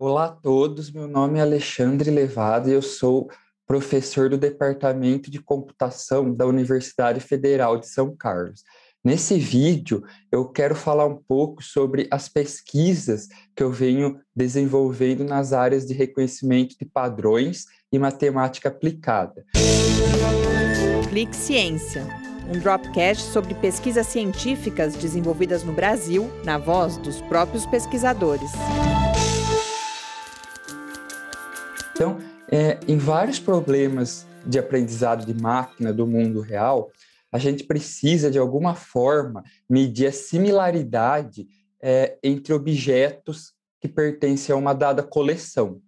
Olá a todos, meu nome é Alexandre Levado e eu sou professor do Departamento de Computação da Universidade Federal de São Carlos. Nesse vídeo, eu quero falar um pouco sobre as pesquisas que eu venho desenvolvendo nas áreas de reconhecimento de padrões e matemática aplicada. Clique Ciência, um dropcast sobre pesquisas científicas desenvolvidas no Brasil, na voz dos próprios pesquisadores. É, em vários problemas de aprendizado de máquina do mundo real, a gente precisa, de alguma forma, medir a similaridade é, entre objetos que pertencem a uma dada coleção.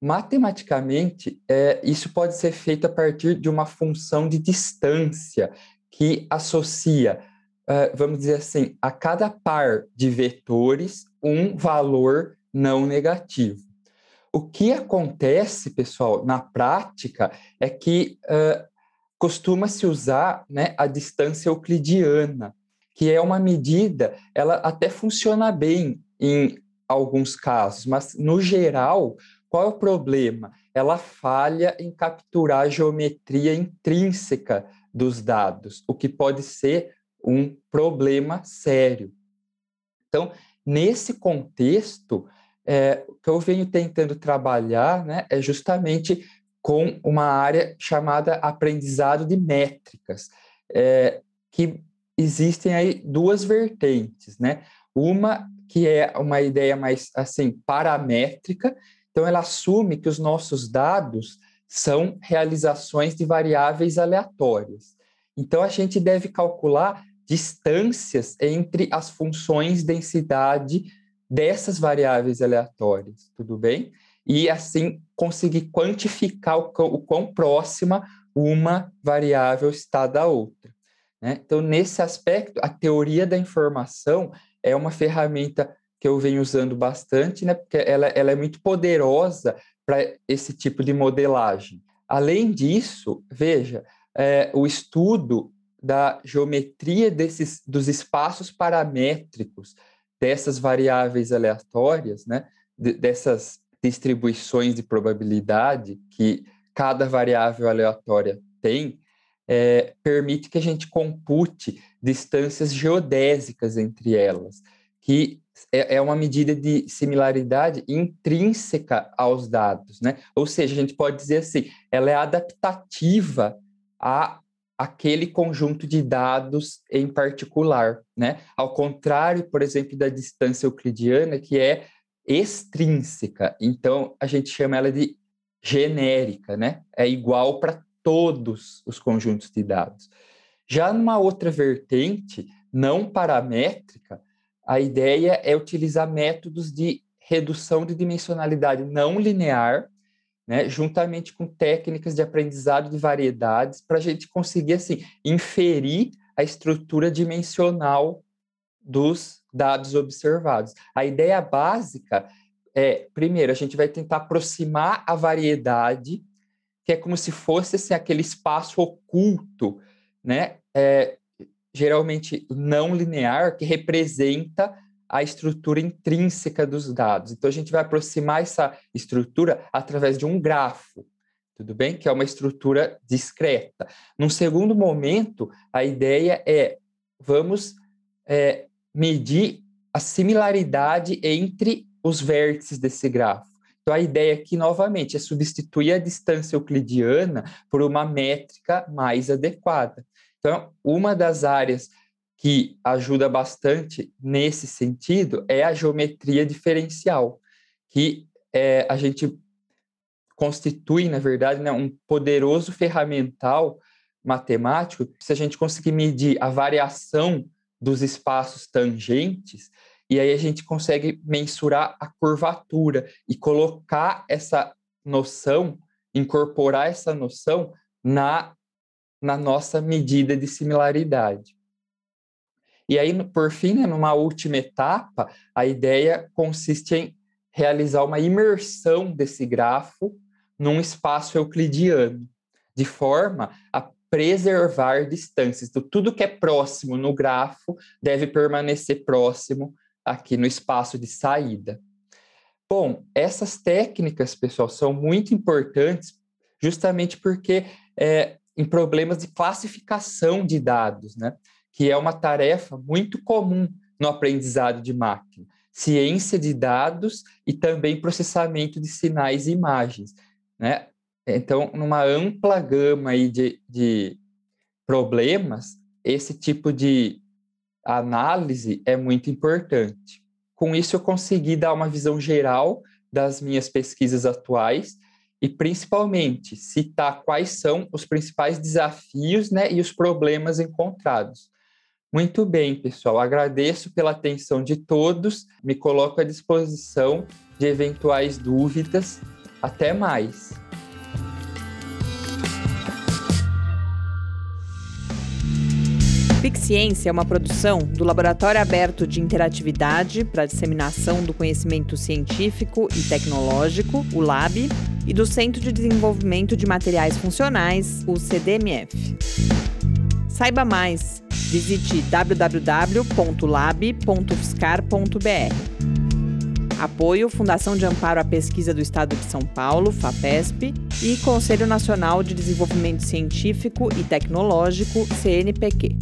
Matematicamente, é, isso pode ser feito a partir de uma função de distância que associa, é, vamos dizer assim, a cada par de vetores um valor não negativo. O que acontece, pessoal, na prática, é que uh, costuma-se usar né, a distância euclidiana, que é uma medida, ela até funciona bem em alguns casos, mas no geral, qual é o problema? Ela falha em capturar a geometria intrínseca dos dados, o que pode ser um problema sério. Então, nesse contexto, é, o que eu venho tentando trabalhar né, é justamente com uma área chamada aprendizado de métricas, é, que existem aí duas vertentes, né? Uma que é uma ideia mais assim paramétrica, então ela assume que os nossos dados são realizações de variáveis aleatórias. Então a gente deve calcular distâncias entre as funções densidade dessas variáveis aleatórias, tudo bem? E assim conseguir quantificar o, quão próxima uma variável está da outra. Né? Então, nesse aspecto, a teoria da informação é uma ferramenta que eu venho usando bastante, né? porque ela, ela é muito poderosa para esse tipo de modelagem. Além disso, veja, é, o estudo da geometria desses, dos espaços paramétricos dessas variáveis aleatórias, né, dessas distribuições de probabilidade que cada variável aleatória tem, é, permite que a gente compute distâncias geodésicas entre elas, que é, é uma medida de similaridade intrínseca aos dados, né? Ou seja, a gente pode dizer assim, ela é adaptativa a aquele conjunto de dados em particular, né? Ao contrário, por exemplo, da distância euclidiana, que é extrínseca. Então, a gente chama ela de genérica, né? É igual para todos os conjuntos de dados. Já numa outra vertente, não paramétrica, a ideia é utilizar métodos de redução de dimensionalidade não linear né, juntamente com técnicas de aprendizado de variedades, para a gente conseguir assim inferir a estrutura dimensional dos dados observados. A ideia básica é, primeiro, a gente vai tentar aproximar a variedade, que é como se fosse assim, aquele espaço oculto, né, é, geralmente não linear, que representa a estrutura intrínseca dos dados. Então, a gente vai aproximar essa estrutura através de um grafo, tudo bem? Que é uma estrutura discreta. Num segundo momento, a ideia é vamos é, medir a similaridade entre os vértices desse grafo. Então, a ideia aqui, novamente, é substituir a distância euclidiana por uma métrica mais adequada. Então, uma das áreas que ajuda bastante nesse sentido é a geometria diferencial, que é, a gente constitui, na verdade, né, um poderoso ferramental matemático. Se a gente conseguir medir a variação dos espaços tangentes, e aí a gente consegue mensurar a curvatura e colocar essa noção, incorporar essa noção na, na nossa medida de similaridade. E aí, por fim, né, numa última etapa, a ideia consiste em realizar uma imersão desse grafo num espaço euclidiano, de forma a preservar distâncias. Então, tudo que é próximo no grafo deve permanecer próximo aqui no espaço de saída. Bom, essas técnicas, pessoal, são muito importantes justamente porque é, em problemas de classificação de dados, né? Que é uma tarefa muito comum no aprendizado de máquina. Ciência de dados e também processamento de sinais e imagens. Né? Então, numa ampla gama aí de, de problemas, esse tipo de análise é muito importante. Com isso, eu consegui dar uma visão geral das minhas pesquisas atuais e, principalmente, citar quais são os principais desafios né, e os problemas encontrados. Muito bem, pessoal. Agradeço pela atenção de todos. Me coloco à disposição de eventuais dúvidas. Até mais. Ciência é uma produção do Laboratório Aberto de Interatividade para Disseminação do Conhecimento Científico e Tecnológico, o LAB, e do Centro de Desenvolvimento de Materiais Funcionais, o CDMF. Saiba mais, visite www.lab.fiscar.br. Apoio Fundação de Amparo à Pesquisa do Estado de São Paulo, FAPESP, e Conselho Nacional de Desenvolvimento Científico e Tecnológico, CNPq.